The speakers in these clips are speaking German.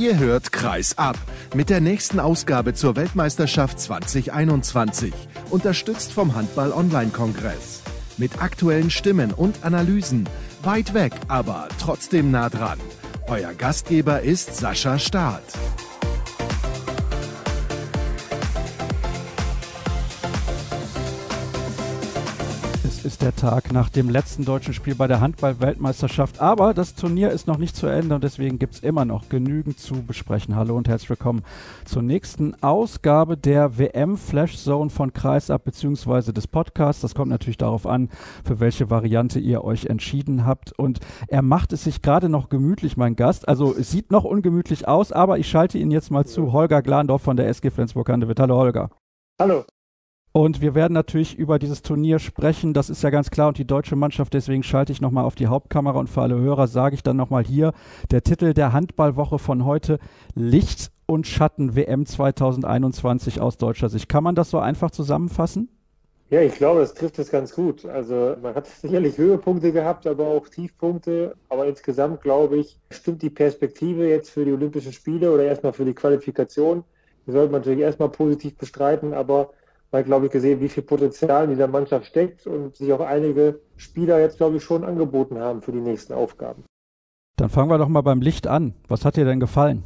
Ihr hört Kreis ab mit der nächsten Ausgabe zur Weltmeisterschaft 2021, unterstützt vom Handball Online Kongress. Mit aktuellen Stimmen und Analysen, weit weg, aber trotzdem nah dran. Euer Gastgeber ist Sascha Staat. Ist der Tag nach dem letzten deutschen Spiel bei der Handball-Weltmeisterschaft. Aber das Turnier ist noch nicht zu Ende und deswegen gibt es immer noch genügend zu besprechen. Hallo und herzlich willkommen zur nächsten Ausgabe der WM Flash Zone von Kreisab bzw. des Podcasts. Das kommt natürlich darauf an, für welche Variante ihr euch entschieden habt. Und er macht es sich gerade noch gemütlich, mein Gast. Also es sieht noch ungemütlich aus, aber ich schalte ihn jetzt mal zu. Holger Glandorf von der SG Flensburg-Handewitt. Hallo Holger. Hallo. Und wir werden natürlich über dieses Turnier sprechen, das ist ja ganz klar. Und die deutsche Mannschaft, deswegen schalte ich nochmal auf die Hauptkamera und für alle Hörer sage ich dann nochmal hier, der Titel der Handballwoche von heute, Licht und Schatten WM 2021 aus deutscher Sicht. Kann man das so einfach zusammenfassen? Ja, ich glaube, das trifft es ganz gut. Also man hat sicherlich Höhepunkte gehabt, aber auch Tiefpunkte. Aber insgesamt, glaube ich, stimmt die Perspektive jetzt für die Olympischen Spiele oder erstmal für die Qualifikation. Die sollte man natürlich erstmal positiv bestreiten, aber man glaube ich, gesehen, wie viel Potenzial in dieser Mannschaft steckt und sich auch einige Spieler jetzt, glaube ich, schon angeboten haben für die nächsten Aufgaben. Dann fangen wir doch mal beim Licht an. Was hat dir denn gefallen?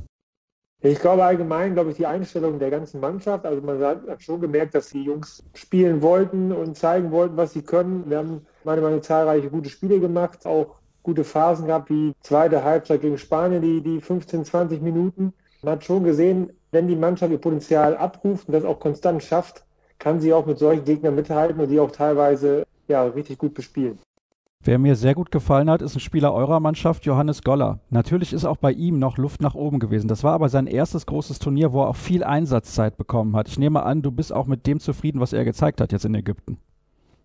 Ich glaube allgemein, glaube ich, die Einstellung der ganzen Mannschaft. Also man hat schon gemerkt, dass die Jungs spielen wollten und zeigen wollten, was sie können. Wir haben meine Meinung zahlreiche gute Spiele gemacht, auch gute Phasen gehabt, wie zweite Halbzeit gegen Spanien, die, die 15, 20 Minuten. Man hat schon gesehen, wenn die Mannschaft ihr Potenzial abruft und das auch konstant schafft, kann sie auch mit solchen Gegnern mithalten und die auch teilweise ja, richtig gut bespielen. Wer mir sehr gut gefallen hat, ist ein Spieler eurer Mannschaft, Johannes Goller. Natürlich ist auch bei ihm noch Luft nach oben gewesen. Das war aber sein erstes großes Turnier, wo er auch viel Einsatzzeit bekommen hat. Ich nehme an, du bist auch mit dem zufrieden, was er gezeigt hat jetzt in Ägypten.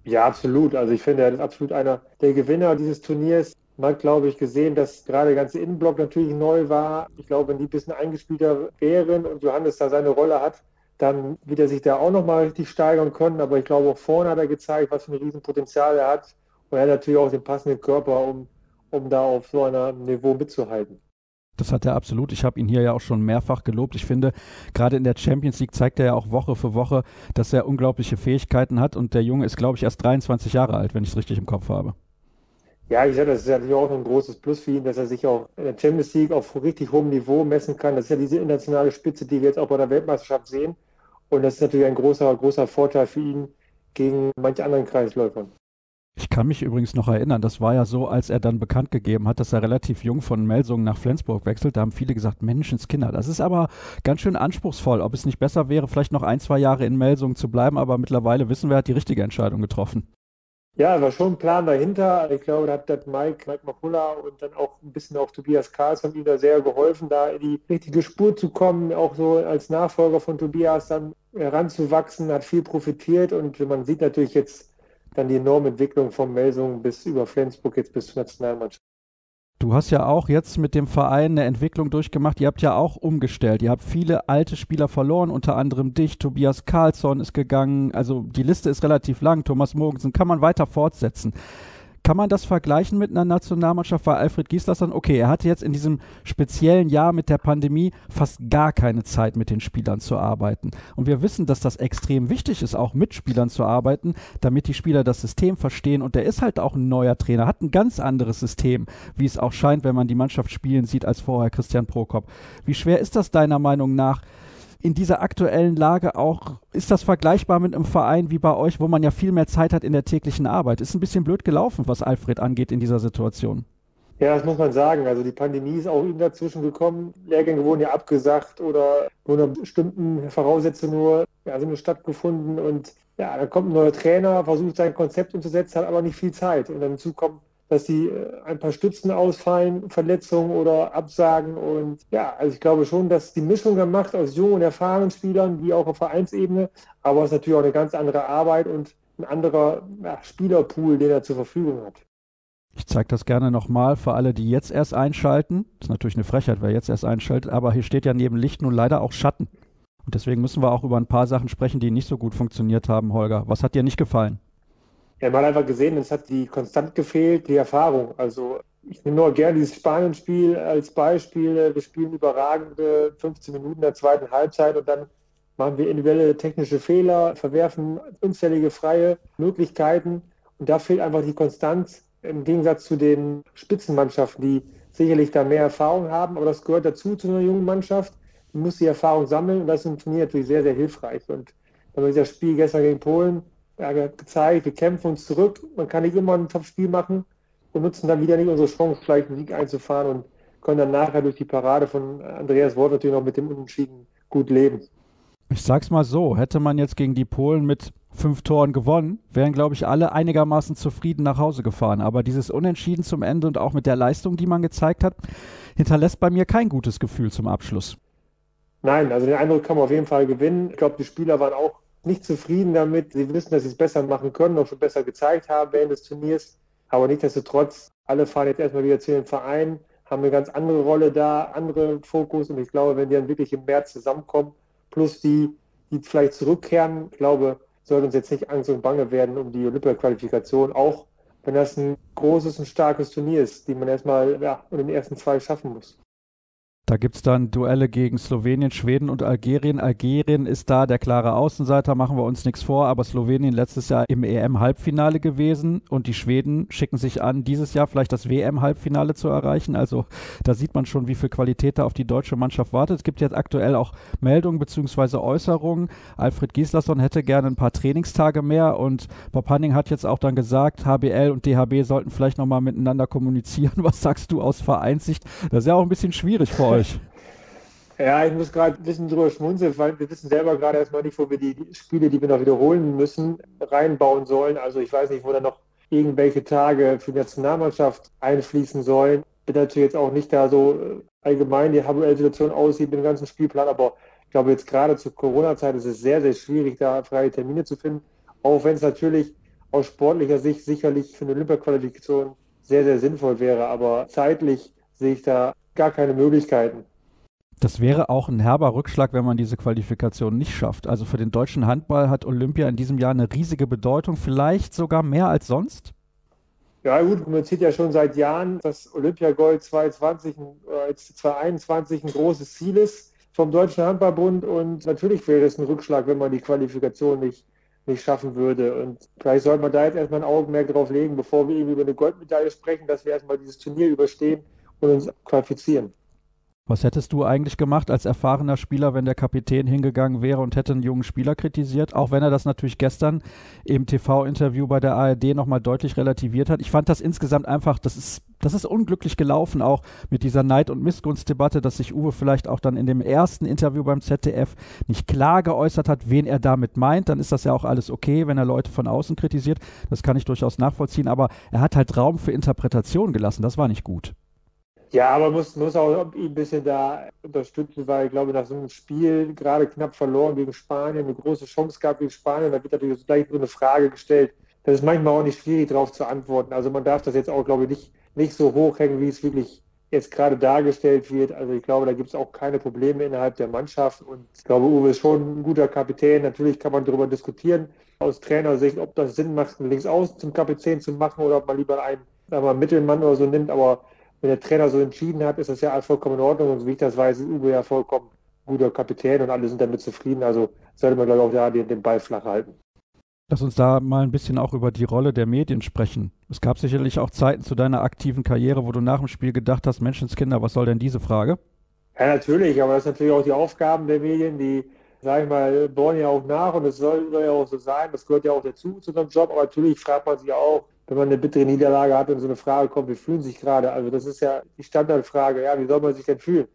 Ja, absolut. Also ich finde, er ist absolut einer der Gewinner dieses Turniers. Man hat, glaube ich, gesehen, dass gerade der ganze Innenblock natürlich neu war. Ich glaube, wenn die ein bisschen eingespielter wären und Johannes da seine Rolle hat, dann wird er sich da auch nochmal richtig steigern können. Aber ich glaube, auch vorne hat er gezeigt, was für ein Riesenpotenzial er hat. Und er hat natürlich auch den passenden Körper, um, um da auf so einem Niveau mitzuhalten. Das hat er absolut. Ich habe ihn hier ja auch schon mehrfach gelobt. Ich finde, gerade in der Champions League zeigt er ja auch Woche für Woche, dass er unglaubliche Fähigkeiten hat. Und der Junge ist, glaube ich, erst 23 Jahre alt, wenn ich es richtig im Kopf habe. Ja, ich sage, das ist natürlich auch ein großes Plus für ihn, dass er sich auch in der Champions League auf richtig hohem Niveau messen kann. Das ist ja diese internationale Spitze, die wir jetzt auch bei der Weltmeisterschaft sehen. Und das ist natürlich ein großer, großer Vorteil für ihn gegen manche anderen Kreisläufern. Ich kann mich übrigens noch erinnern, das war ja so, als er dann bekannt gegeben hat, dass er relativ jung von Melsungen nach Flensburg wechselt. Da haben viele gesagt, Menschenskinder. Das ist aber ganz schön anspruchsvoll. Ob es nicht besser wäre, vielleicht noch ein, zwei Jahre in Melsungen zu bleiben, aber mittlerweile wissen wir, er hat die richtige Entscheidung getroffen. Ja, war schon ein Plan dahinter. Ich glaube, da hat das Mike, Mike Makula und dann auch ein bisschen auch Tobias Karls ihm da sehr geholfen, da in die richtige Spur zu kommen, auch so als Nachfolger von Tobias dann heranzuwachsen, hat viel profitiert und man sieht natürlich jetzt dann die enorme Entwicklung von Melsungen bis über Flensburg jetzt bis zur Nationalmannschaft. Du hast ja auch jetzt mit dem Verein eine Entwicklung durchgemacht. Ihr habt ja auch umgestellt. Ihr habt viele alte Spieler verloren, unter anderem dich. Tobias Karlsson ist gegangen. Also die Liste ist relativ lang. Thomas Mogensen kann man weiter fortsetzen. Kann man das vergleichen mit einer Nationalmannschaft? Weil Alfred Gislason, okay, er hatte jetzt in diesem speziellen Jahr mit der Pandemie fast gar keine Zeit, mit den Spielern zu arbeiten. Und wir wissen, dass das extrem wichtig ist, auch mit Spielern zu arbeiten, damit die Spieler das System verstehen. Und der ist halt auch ein neuer Trainer, hat ein ganz anderes System, wie es auch scheint, wenn man die Mannschaft spielen sieht, als vorher Christian Prokop. Wie schwer ist das deiner Meinung nach? In dieser aktuellen Lage auch, ist das vergleichbar mit einem Verein wie bei euch, wo man ja viel mehr Zeit hat in der täglichen Arbeit? Ist ein bisschen blöd gelaufen, was Alfred angeht in dieser Situation. Ja, das muss man sagen. Also die Pandemie ist auch ihm dazwischen gekommen. Lehrgänge wurden ja abgesagt oder nur unter bestimmten Voraussetzungen nur, ja, sind nur stattgefunden. Und ja, da kommt ein neuer Trainer, versucht sein Konzept umzusetzen, hat aber nicht viel Zeit. Und dann dazu kommt dass die äh, ein paar Stützen ausfallen, Verletzungen oder Absagen. Und ja, also ich glaube schon, dass die Mischung gemacht aus jungen erfahrenen Spielern, wie auch auf Vereinsebene, aber es ist natürlich auch eine ganz andere Arbeit und ein anderer ja, Spielerpool, den er zur Verfügung hat. Ich zeige das gerne nochmal für alle, die jetzt erst einschalten. Das ist natürlich eine Frechheit, wer jetzt erst einschaltet, aber hier steht ja neben Licht nun leider auch Schatten. Und deswegen müssen wir auch über ein paar Sachen sprechen, die nicht so gut funktioniert haben, Holger. Was hat dir nicht gefallen? Ja, man hat einfach gesehen, es hat die konstant gefehlt, die Erfahrung. Also ich nehme nur gerne dieses Spanien-Spiel als Beispiel. Wir spielen überragende 15 Minuten in der zweiten Halbzeit und dann machen wir individuelle technische Fehler, verwerfen unzählige freie Möglichkeiten. Und da fehlt einfach die Konstanz im Gegensatz zu den Spitzenmannschaften, die sicherlich da mehr Erfahrung haben. Aber das gehört dazu zu einer jungen Mannschaft. Man muss die Erfahrung sammeln und das ist im Turnier natürlich sehr, sehr hilfreich. Und wenn man das Spiel gestern gegen Polen ja, gezeigt, wir kämpfen uns zurück. Man kann nicht immer ein Top-Spiel machen und nutzen dann wieder nicht unsere Chance, vielleicht einen Sieg einzufahren und können dann nachher durch die Parade von Andreas Wolf natürlich noch mit dem Unentschieden gut leben. Ich sag's mal so, hätte man jetzt gegen die Polen mit fünf Toren gewonnen, wären, glaube ich, alle einigermaßen zufrieden nach Hause gefahren. Aber dieses Unentschieden zum Ende und auch mit der Leistung, die man gezeigt hat, hinterlässt bei mir kein gutes Gefühl zum Abschluss. Nein, also den Eindruck kann man auf jeden Fall gewinnen. Ich glaube, die Spieler waren auch nicht zufrieden damit. Sie wissen, dass sie es besser machen können, auch schon besser gezeigt haben während des Turniers. Aber nichtsdestotrotz, alle fahren jetzt erstmal wieder zu den Vereinen, haben eine ganz andere Rolle da, andere Fokus. Und ich glaube, wenn die dann wirklich im März zusammenkommen, plus die, die vielleicht zurückkehren, ich glaube, sollte uns jetzt nicht Angst und Bange werden um die Olympia-Qualifikation, auch wenn das ein großes und starkes Turnier ist, die man erstmal ja, in den ersten zwei schaffen muss. Da gibt es dann Duelle gegen Slowenien, Schweden und Algerien. Algerien ist da der klare Außenseiter, machen wir uns nichts vor, aber Slowenien letztes Jahr im EM-Halbfinale gewesen und die Schweden schicken sich an, dieses Jahr vielleicht das WM-Halbfinale zu erreichen. Also da sieht man schon, wie viel Qualität da auf die deutsche Mannschaft wartet. Es gibt jetzt aktuell auch Meldungen bzw. Äußerungen. Alfred Gislason hätte gerne ein paar Trainingstage mehr und Bob Hanning hat jetzt auch dann gesagt, HBL und DHB sollten vielleicht nochmal miteinander kommunizieren. Was sagst du aus Vereinssicht? Das ist ja auch ein bisschen schwierig für euch euch? Ja, ich muss gerade ein bisschen drüber schmunzeln, weil wir wissen selber gerade erstmal nicht, wo wir die Spiele, die wir noch wiederholen müssen, reinbauen sollen. Also ich weiß nicht, wo da noch irgendwelche Tage für die Nationalmannschaft einfließen sollen. Bin natürlich jetzt auch nicht da so äh, allgemein die HBL-Situation aussieht mit dem ganzen Spielplan, aber ich glaube jetzt gerade zur Corona-Zeit ist es sehr, sehr schwierig, da freie Termine zu finden. Auch wenn es natürlich aus sportlicher Sicht sicherlich für eine Olympia-Qualifikation sehr, sehr sinnvoll wäre. Aber zeitlich sehe ich da gar keine Möglichkeiten. Das wäre auch ein herber Rückschlag, wenn man diese Qualifikation nicht schafft. Also für den deutschen Handball hat Olympia in diesem Jahr eine riesige Bedeutung, vielleicht sogar mehr als sonst. Ja gut, man sieht ja schon seit Jahren, dass Olympiagold 2020 oder 2021 ein großes Ziel ist vom Deutschen Handballbund und natürlich wäre es ein Rückschlag, wenn man die Qualifikation nicht, nicht schaffen würde. Und vielleicht sollte man da jetzt erstmal ein Augenmerk drauf legen, bevor wir irgendwie über eine Goldmedaille sprechen, dass wir erstmal dieses Turnier überstehen und uns qualifizieren. Was hättest du eigentlich gemacht als erfahrener Spieler, wenn der Kapitän hingegangen wäre und hätte einen jungen Spieler kritisiert? Auch wenn er das natürlich gestern im TV-Interview bei der ARD nochmal deutlich relativiert hat. Ich fand das insgesamt einfach, das ist, das ist unglücklich gelaufen, auch mit dieser Neid- und Missgunstdebatte, dass sich Uwe vielleicht auch dann in dem ersten Interview beim ZDF nicht klar geäußert hat, wen er damit meint. Dann ist das ja auch alles okay, wenn er Leute von außen kritisiert. Das kann ich durchaus nachvollziehen. Aber er hat halt Raum für Interpretation gelassen. Das war nicht gut. Ja, aber muss, muss auch ihn ein bisschen da unterstützen, weil ich glaube, nach so einem Spiel gerade knapp verloren gegen Spanien, eine große Chance gab gegen Spanien, da wird natürlich gleich so eine Frage gestellt. Das ist manchmal auch nicht schwierig, darauf zu antworten. Also man darf das jetzt auch, glaube ich, nicht, nicht so hochhängen, wie es wirklich jetzt gerade dargestellt wird. Also ich glaube, da gibt es auch keine Probleme innerhalb der Mannschaft. Und ich glaube, Uwe ist schon ein guter Kapitän. Natürlich kann man darüber diskutieren, aus Trainersicht, ob das Sinn macht, einen Linksaußen zum Kapitän zu machen oder ob man lieber einen wir, Mittelmann oder so nimmt. Aber wenn der Trainer so entschieden hat, ist das ja vollkommen in Ordnung. Und wie ich das weiß, ist Uwe ja vollkommen guter Kapitän und alle sind damit zufrieden. Also sollte man, glaube ich, auch da den, den Ball flach halten. Lass uns da mal ein bisschen auch über die Rolle der Medien sprechen. Es gab sicherlich auch Zeiten zu deiner aktiven Karriere, wo du nach dem Spiel gedacht hast, Menschenskinder, was soll denn diese Frage? Ja, natürlich, aber das sind natürlich auch die Aufgaben der Medien, die, sage ich mal, bohren ja auch nach und es soll, soll, ja auch so sein. Das gehört ja auch dazu zu unserem Job, aber natürlich fragt man sich auch, wenn man eine bittere Niederlage hat und so eine Frage kommt, wie fühlen sich gerade? Also das ist ja die Standardfrage, ja, wie soll man sich denn fühlen?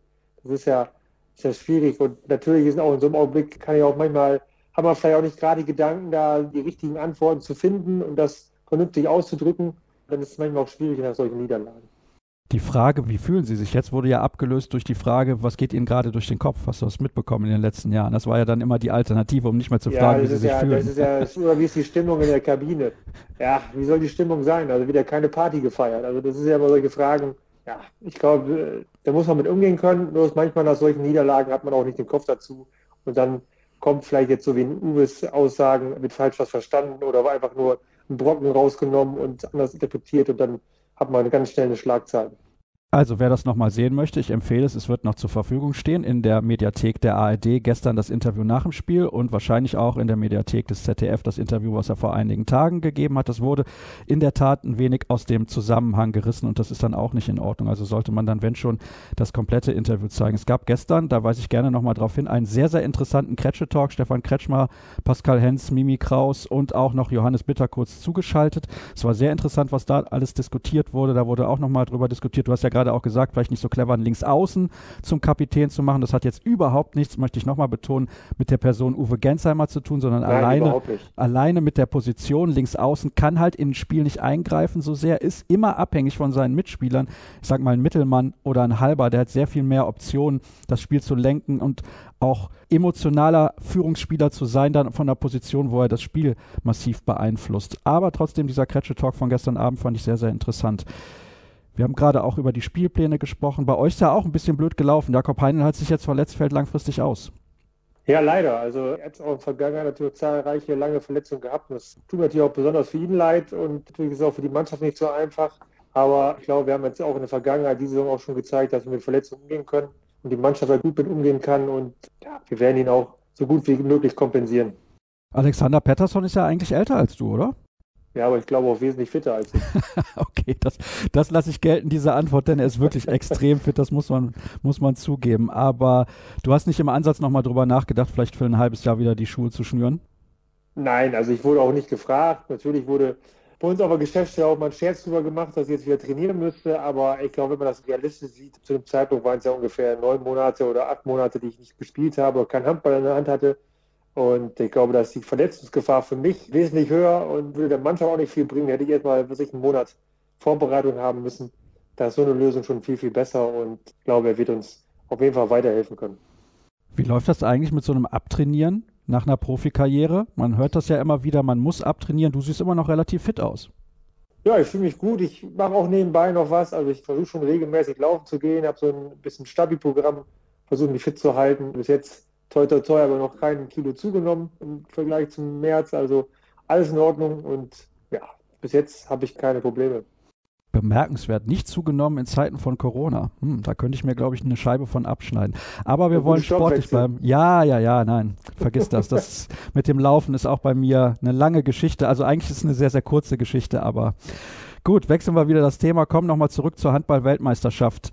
Das ist ja, ist ja schwierig und natürlich ist auch in so einem Augenblick, kann ich auch manchmal, haben wir vielleicht auch nicht gerade die Gedanken, da die richtigen Antworten zu finden und das vernünftig auszudrücken, dann ist es manchmal auch schwierig nach solchen Niederlagen. Die Frage, wie fühlen Sie sich jetzt, wurde ja abgelöst durch die Frage, was geht Ihnen gerade durch den Kopf? Hast du das mitbekommen in den letzten Jahren? Das war ja dann immer die Alternative, um nicht mehr zu ja, fragen, wie Sie sich ja, fühlen. Das ist ja, oder wie ist die Stimmung in der Kabine? Ja, wie soll die Stimmung sein? Also wieder keine Party gefeiert. Also das ist ja immer solche Fragen. Ja, ich glaube, da muss man mit umgehen können. Nur manchmal nach solchen Niederlagen hat man auch nicht den Kopf dazu. Und dann kommt vielleicht jetzt so wie in Uwes Aussagen mit falsch was verstanden oder einfach nur einen Brocken rausgenommen und anders interpretiert und dann hat man ganz schnell eine Schlagzeile. Also wer das nochmal sehen möchte, ich empfehle es, es wird noch zur Verfügung stehen in der Mediathek der ARD. Gestern das Interview nach dem Spiel und wahrscheinlich auch in der Mediathek des ZDF das Interview, was er vor einigen Tagen gegeben hat. Das wurde in der Tat ein wenig aus dem Zusammenhang gerissen und das ist dann auch nicht in Ordnung. Also sollte man dann, wenn schon, das komplette Interview zeigen. Es gab gestern, da weise ich gerne nochmal drauf hin, einen sehr, sehr interessanten Kretsche-Talk. Stefan Kretschmer, Pascal Hens, Mimi Kraus und auch noch Johannes Bitter kurz zugeschaltet. Es war sehr interessant, was da alles diskutiert wurde. Da wurde auch nochmal drüber diskutiert. Du hast ja gerade gerade auch gesagt, vielleicht nicht so clever, einen Linksaußen zum Kapitän zu machen. Das hat jetzt überhaupt nichts, möchte ich nochmal betonen, mit der Person Uwe Gensheimer zu tun, sondern Nein, alleine, alleine mit der Position Linksaußen kann halt in ein Spiel nicht eingreifen so sehr, ist immer abhängig von seinen Mitspielern. Ich sag mal, ein Mittelmann oder ein Halber, der hat sehr viel mehr Optionen, das Spiel zu lenken und auch emotionaler Führungsspieler zu sein, dann von der Position, wo er das Spiel massiv beeinflusst. Aber trotzdem, dieser Kretsche-Talk von gestern Abend fand ich sehr, sehr interessant. Wir haben gerade auch über die Spielpläne gesprochen. Bei euch ist ja auch ein bisschen blöd gelaufen. Jakob Heinen hat sich jetzt verletzt, fällt langfristig aus. Ja, leider. Also er hat auch in der Vergangenheit natürlich zahlreiche lange Verletzungen gehabt. Das tut natürlich auch besonders für ihn leid und natürlich ist es auch für die Mannschaft nicht so einfach. Aber ich glaube, wir haben jetzt auch in der Vergangenheit diese Saison auch schon gezeigt, dass wir mit Verletzungen umgehen können und die Mannschaft halt gut mit umgehen kann. Und ja, wir werden ihn auch so gut wie möglich kompensieren. Alexander Pettersson ist ja eigentlich älter als du, oder? Ja, aber ich glaube auch wesentlich fitter als ich. okay, das, das lasse ich gelten, diese Antwort, denn er ist wirklich extrem fit, das muss man, muss man zugeben. Aber du hast nicht im Ansatz nochmal drüber nachgedacht, vielleicht für ein halbes Jahr wieder die Schuhe zu schnüren? Nein, also ich wurde auch nicht gefragt. Natürlich wurde bei uns aber Geschäftsstelle auch mal ein Scherz drüber gemacht, dass ich jetzt wieder trainieren müsste. Aber ich glaube, wenn man das realistisch sieht, zu dem Zeitpunkt waren es ja ungefähr neun Monate oder acht Monate, die ich nicht gespielt habe oder keinen Handball in der Hand hatte. Und ich glaube, dass die Verletzungsgefahr für mich wesentlich höher und würde der Mannschaft auch nicht viel bringen. Hätte ich erstmal für sich einen Monat Vorbereitung haben müssen. Da ist so eine Lösung schon viel, viel besser und ich glaube, er wird uns auf jeden Fall weiterhelfen können. Wie läuft das eigentlich mit so einem Abtrainieren nach einer Profikarriere? Man hört das ja immer wieder, man muss abtrainieren. Du siehst immer noch relativ fit aus. Ja, ich fühle mich gut. Ich mache auch nebenbei noch was. Also ich versuche schon regelmäßig laufen zu gehen, habe so ein bisschen Stabi-Programm, versuche mich fit zu halten. Bis jetzt toi toi toi aber noch kein Kilo zugenommen im Vergleich zum März. Also alles in Ordnung und ja, bis jetzt habe ich keine Probleme. Bemerkenswert, nicht zugenommen in Zeiten von Corona. Hm, da könnte ich mir, glaube ich, eine Scheibe von abschneiden. Aber wir wollen sportlich bleiben. Ja, ja, ja, nein, vergiss das. Das mit dem Laufen ist auch bei mir eine lange Geschichte. Also eigentlich ist es eine sehr, sehr kurze Geschichte, aber gut, wechseln wir wieder das Thema. Kommen nochmal zurück zur Handball-Weltmeisterschaft.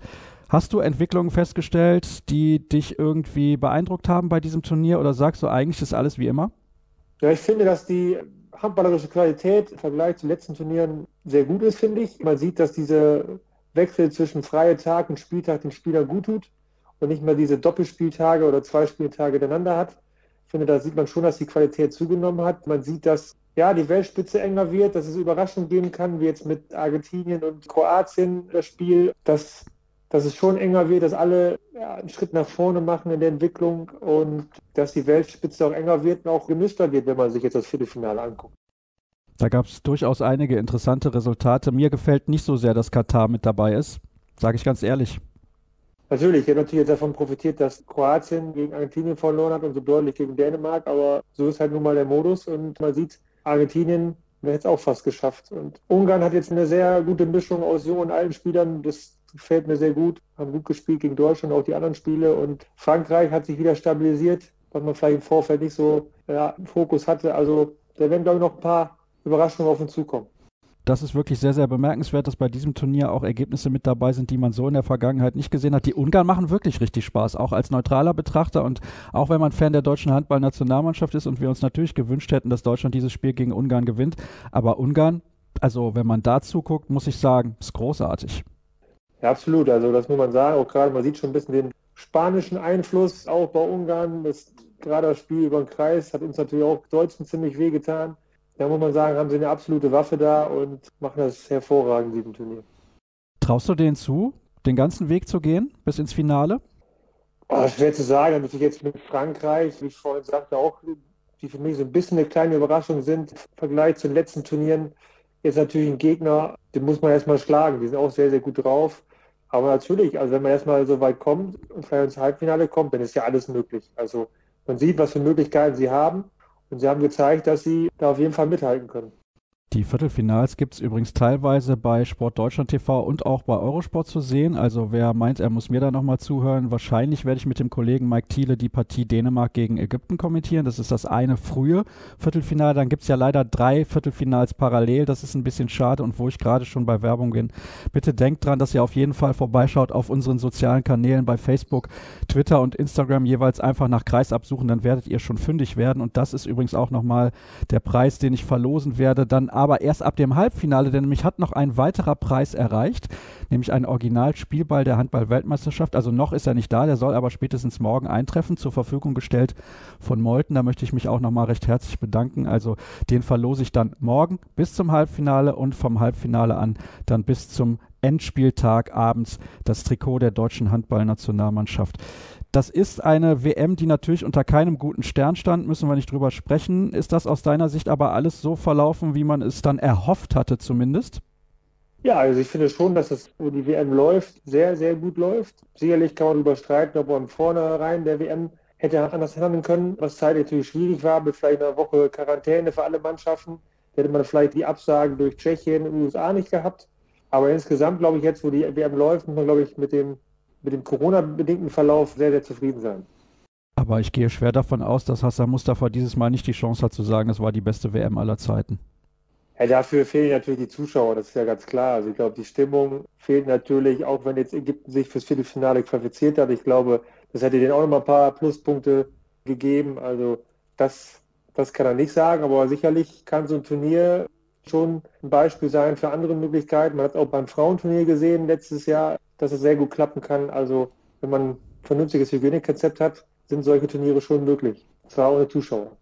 Hast du Entwicklungen festgestellt, die dich irgendwie beeindruckt haben bei diesem Turnier oder sagst du eigentlich ist alles wie immer? Ja, ich finde, dass die handballerische Qualität im Vergleich zu letzten Turnieren sehr gut ist, finde ich. Man sieht, dass dieser Wechsel zwischen freie Tag und Spieltag den Spielern gut tut und nicht mehr diese Doppelspieltage oder zwei Spieltage hintereinander hat. Ich finde, da sieht man schon, dass die Qualität zugenommen hat. Man sieht, dass ja, die Weltspitze enger wird, dass es Überraschungen geben kann, wie jetzt mit Argentinien und Kroatien das Spiel, dass dass es schon enger wird, dass alle ja, einen Schritt nach vorne machen in der Entwicklung und dass die Weltspitze auch enger wird und auch gemischter wird, wenn man sich jetzt das Viertelfinale anguckt. Da gab es durchaus einige interessante Resultate. Mir gefällt nicht so sehr, dass Katar mit dabei ist, sage ich ganz ehrlich. Natürlich, ich habe natürlich jetzt davon profitiert, dass Kroatien gegen Argentinien verloren hat und so deutlich gegen Dänemark, aber so ist halt nun mal der Modus und man sieht, Argentinien wäre jetzt auch fast geschafft. Und Ungarn hat jetzt eine sehr gute Mischung aus jungen und alten Spielern. Das gefällt mir sehr gut. Haben gut gespielt gegen Deutschland, auch die anderen Spiele. Und Frankreich hat sich wieder stabilisiert, was man vielleicht im Vorfeld nicht so ja, im Fokus hatte. Also da werden, glaube ich, noch ein paar Überraschungen auf uns zukommen. Das ist wirklich sehr, sehr bemerkenswert, dass bei diesem Turnier auch Ergebnisse mit dabei sind, die man so in der Vergangenheit nicht gesehen hat. Die Ungarn machen wirklich richtig Spaß, auch als neutraler Betrachter und auch wenn man Fan der deutschen Handballnationalmannschaft ist und wir uns natürlich gewünscht hätten, dass Deutschland dieses Spiel gegen Ungarn gewinnt. Aber Ungarn, also wenn man da zuguckt, muss ich sagen, ist großartig. Ja, absolut. Also das muss man sagen. Auch gerade, man sieht schon ein bisschen den spanischen Einfluss auch bei Ungarn. Das, gerade das Spiel über den Kreis hat uns natürlich auch Deutschen ziemlich wehgetan. Da muss man sagen, haben sie eine absolute Waffe da und machen das hervorragend diesem Turnier. Traust du denen zu, den ganzen Weg zu gehen bis ins Finale? Oh, schwer zu sagen. Natürlich jetzt mit Frankreich, wie ich vorhin sagte, auch die für mich so ein bisschen eine kleine Überraschung sind im Vergleich zu den letzten Turnieren. Jetzt natürlich ein Gegner, den muss man erstmal schlagen. Die sind auch sehr, sehr gut drauf. Aber natürlich, also wenn man erstmal so weit kommt und vielleicht ins Halbfinale kommt, dann ist ja alles möglich. Also man sieht, was für Möglichkeiten sie haben und sie haben gezeigt, dass sie da auf jeden Fall mithalten können. Die Viertelfinals gibt es übrigens teilweise bei Sport Deutschland TV und auch bei Eurosport zu sehen. Also wer meint, er muss mir da nochmal zuhören, wahrscheinlich werde ich mit dem Kollegen Mike Thiele die Partie Dänemark gegen Ägypten kommentieren. Das ist das eine frühe Viertelfinale. Dann gibt es ja leider drei Viertelfinals parallel. Das ist ein bisschen schade und wo ich gerade schon bei Werbung bin. Bitte denkt dran, dass ihr auf jeden Fall vorbeischaut auf unseren sozialen Kanälen bei Facebook, Twitter und Instagram jeweils einfach nach Kreis absuchen. Dann werdet ihr schon fündig werden. Und das ist übrigens auch nochmal der Preis, den ich verlosen werde. Dann aber erst ab dem Halbfinale, denn nämlich hat noch ein weiterer Preis erreicht, nämlich ein Originalspielball der Handball-Weltmeisterschaft. Also noch ist er nicht da, der soll aber spätestens morgen eintreffen, zur Verfügung gestellt von Molten. Da möchte ich mich auch nochmal recht herzlich bedanken. Also den verlose ich dann morgen bis zum Halbfinale und vom Halbfinale an dann bis zum Endspieltag abends das Trikot der deutschen Handballnationalmannschaft. Das ist eine WM, die natürlich unter keinem guten Stern stand, müssen wir nicht drüber sprechen. Ist das aus deiner Sicht aber alles so verlaufen, wie man es dann erhofft hatte zumindest? Ja, also ich finde schon, dass es, wo die WM läuft, sehr, sehr gut läuft. Sicherlich kann man darüber streiten, ob man vornherein der WM hätte anders handeln können, was zeitlich natürlich schwierig war, mit vielleicht einer Woche Quarantäne für alle Mannschaften. Hätte man vielleicht die Absagen durch Tschechien und USA nicht gehabt. Aber insgesamt, glaube ich, jetzt, wo die WM läuft, muss man, glaube ich, mit dem mit dem Corona-bedingten Verlauf sehr, sehr zufrieden sein. Aber ich gehe schwer davon aus, dass Hassan Mustafa dieses Mal nicht die Chance hat zu sagen, es war die beste WM aller Zeiten. Ja, dafür fehlen natürlich die Zuschauer, das ist ja ganz klar. Also ich glaube, die Stimmung fehlt natürlich, auch wenn jetzt Ägypten sich fürs Viertelfinale qualifiziert hat. Ich glaube, das hätte denen auch noch mal ein paar Pluspunkte gegeben. Also das, das kann er nicht sagen, aber sicherlich kann so ein Turnier schon ein Beispiel sein für andere Möglichkeiten. Man hat es auch beim Frauenturnier gesehen letztes Jahr dass es sehr gut klappen kann. Also wenn man ein vernünftiges Hygienekonzept hat, sind solche Turniere schon möglich. Zwar ohne Zuschauer.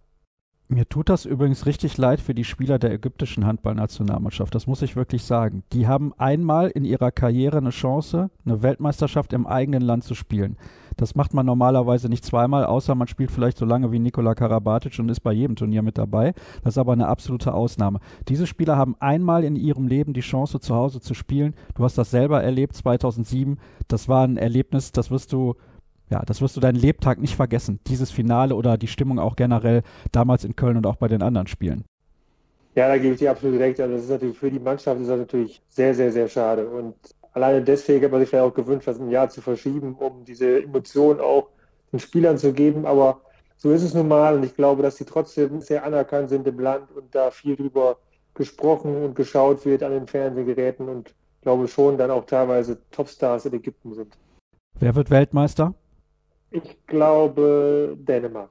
Mir tut das übrigens richtig leid für die Spieler der ägyptischen Handballnationalmannschaft. Das muss ich wirklich sagen. Die haben einmal in ihrer Karriere eine Chance, eine Weltmeisterschaft im eigenen Land zu spielen. Das macht man normalerweise nicht zweimal, außer man spielt vielleicht so lange wie Nikola Karabatic und ist bei jedem Turnier mit dabei. Das ist aber eine absolute Ausnahme. Diese Spieler haben einmal in ihrem Leben die Chance, zu Hause zu spielen. Du hast das selber erlebt 2007. Das war ein Erlebnis, das wirst du ja, das wirst du deinen Lebtag nicht vergessen. Dieses Finale oder die Stimmung auch generell damals in Köln und auch bei den anderen Spielen. Ja, da gebe ich dir absolut recht. Also das ist natürlich für die Mannschaft ist das natürlich sehr, sehr, sehr schade. Und alleine deswegen hat man sich vielleicht auch gewünscht, das ein Jahr zu verschieben, um diese Emotionen auch den Spielern zu geben. Aber so ist es nun mal. Und ich glaube, dass sie trotzdem sehr anerkannt sind im Land und da viel drüber gesprochen und geschaut wird an den Fernsehgeräten und glaube schon dann auch teilweise Topstars in Ägypten sind. Wer wird Weltmeister? Ich glaube Dänemark.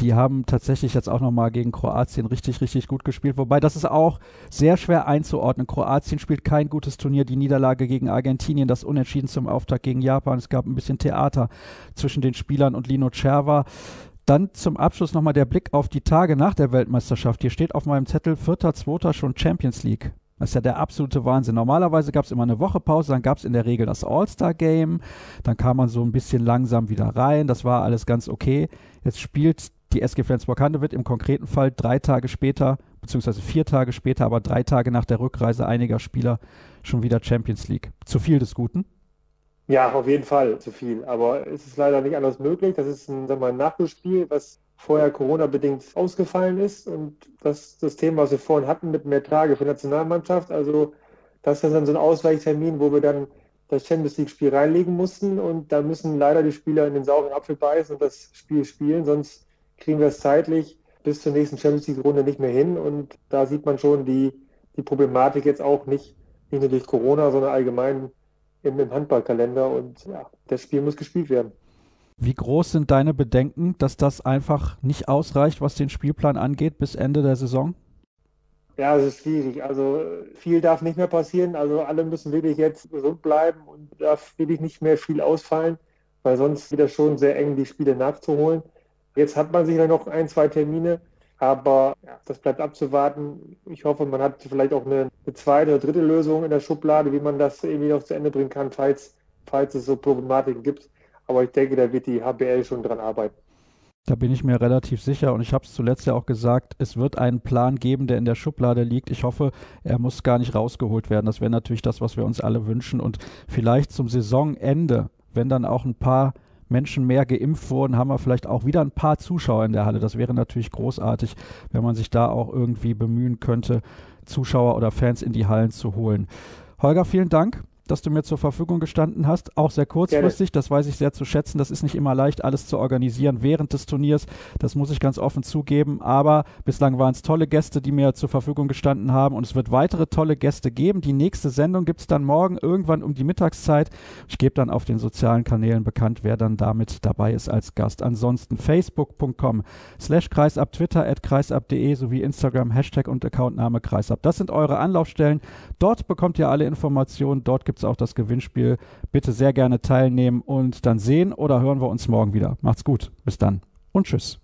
Die haben tatsächlich jetzt auch nochmal gegen Kroatien richtig, richtig gut gespielt. Wobei das ist auch sehr schwer einzuordnen. Kroatien spielt kein gutes Turnier. Die Niederlage gegen Argentinien, das Unentschieden zum Auftakt gegen Japan. Es gab ein bisschen Theater zwischen den Spielern und Lino Cerva. Dann zum Abschluss nochmal der Blick auf die Tage nach der Weltmeisterschaft. Hier steht auf meinem Zettel 4.2. schon Champions League. Das ist ja der absolute Wahnsinn. Normalerweise gab es immer eine Woche Pause, dann gab es in der Regel das All-Star-Game, dann kam man so ein bisschen langsam wieder rein, das war alles ganz okay. Jetzt spielt die SG Flensburg-Handewitt im konkreten Fall drei Tage später, beziehungsweise vier Tage später, aber drei Tage nach der Rückreise einiger Spieler schon wieder Champions League. Zu viel des Guten? Ja, auf jeden Fall zu viel. Aber es ist leider nicht anders möglich. Das ist ein, sagen ein Nachholspiel, was vorher Corona-bedingt ausgefallen ist. Und das das Thema, was wir vorhin hatten mit mehr Tage für Nationalmannschaft. Also das ist dann so ein Ausweichtermin, wo wir dann das Champions League-Spiel reinlegen mussten. Und da müssen leider die Spieler in den sauren Apfel beißen und das Spiel spielen. Sonst kriegen wir es zeitlich bis zur nächsten Champions League-Runde nicht mehr hin. Und da sieht man schon die, die Problematik jetzt auch nicht, nicht nur durch Corona, sondern allgemein im, im Handballkalender. Und ja, das Spiel muss gespielt werden. Wie groß sind deine Bedenken, dass das einfach nicht ausreicht, was den Spielplan angeht, bis Ende der Saison? Ja, es ist schwierig. Also viel darf nicht mehr passieren. Also alle müssen wirklich jetzt gesund bleiben und darf wirklich nicht mehr viel ausfallen, weil sonst wieder schon sehr eng, die Spiele nachzuholen. Jetzt hat man sicher noch ein, zwei Termine, aber ja, das bleibt abzuwarten. Ich hoffe, man hat vielleicht auch eine, eine, zweite oder dritte Lösung in der Schublade, wie man das irgendwie noch zu Ende bringen kann, falls, falls es so Problematiken gibt. Aber ich denke, da wird die HBL schon dran arbeiten. Da bin ich mir relativ sicher und ich habe es zuletzt ja auch gesagt, es wird einen Plan geben, der in der Schublade liegt. Ich hoffe, er muss gar nicht rausgeholt werden. Das wäre natürlich das, was wir uns alle wünschen. Und vielleicht zum Saisonende, wenn dann auch ein paar Menschen mehr geimpft wurden, haben wir vielleicht auch wieder ein paar Zuschauer in der Halle. Das wäre natürlich großartig, wenn man sich da auch irgendwie bemühen könnte, Zuschauer oder Fans in die Hallen zu holen. Holger, vielen Dank dass du mir zur Verfügung gestanden hast. Auch sehr kurzfristig, das weiß ich sehr zu schätzen. Das ist nicht immer leicht, alles zu organisieren während des Turniers. Das muss ich ganz offen zugeben. Aber bislang waren es tolle Gäste, die mir zur Verfügung gestanden haben. Und es wird weitere tolle Gäste geben. Die nächste Sendung gibt es dann morgen irgendwann um die Mittagszeit. Ich gebe dann auf den sozialen Kanälen bekannt, wer dann damit dabei ist als Gast. Ansonsten facebook.com slash kreisab, twitter at kreisab.de sowie Instagram, Hashtag und Accountname kreisab. Das sind eure Anlaufstellen. Dort bekommt ihr alle Informationen. Dort gibt gibt es auch das Gewinnspiel. Bitte sehr gerne teilnehmen und dann sehen oder hören wir uns morgen wieder. Macht's gut. Bis dann und tschüss.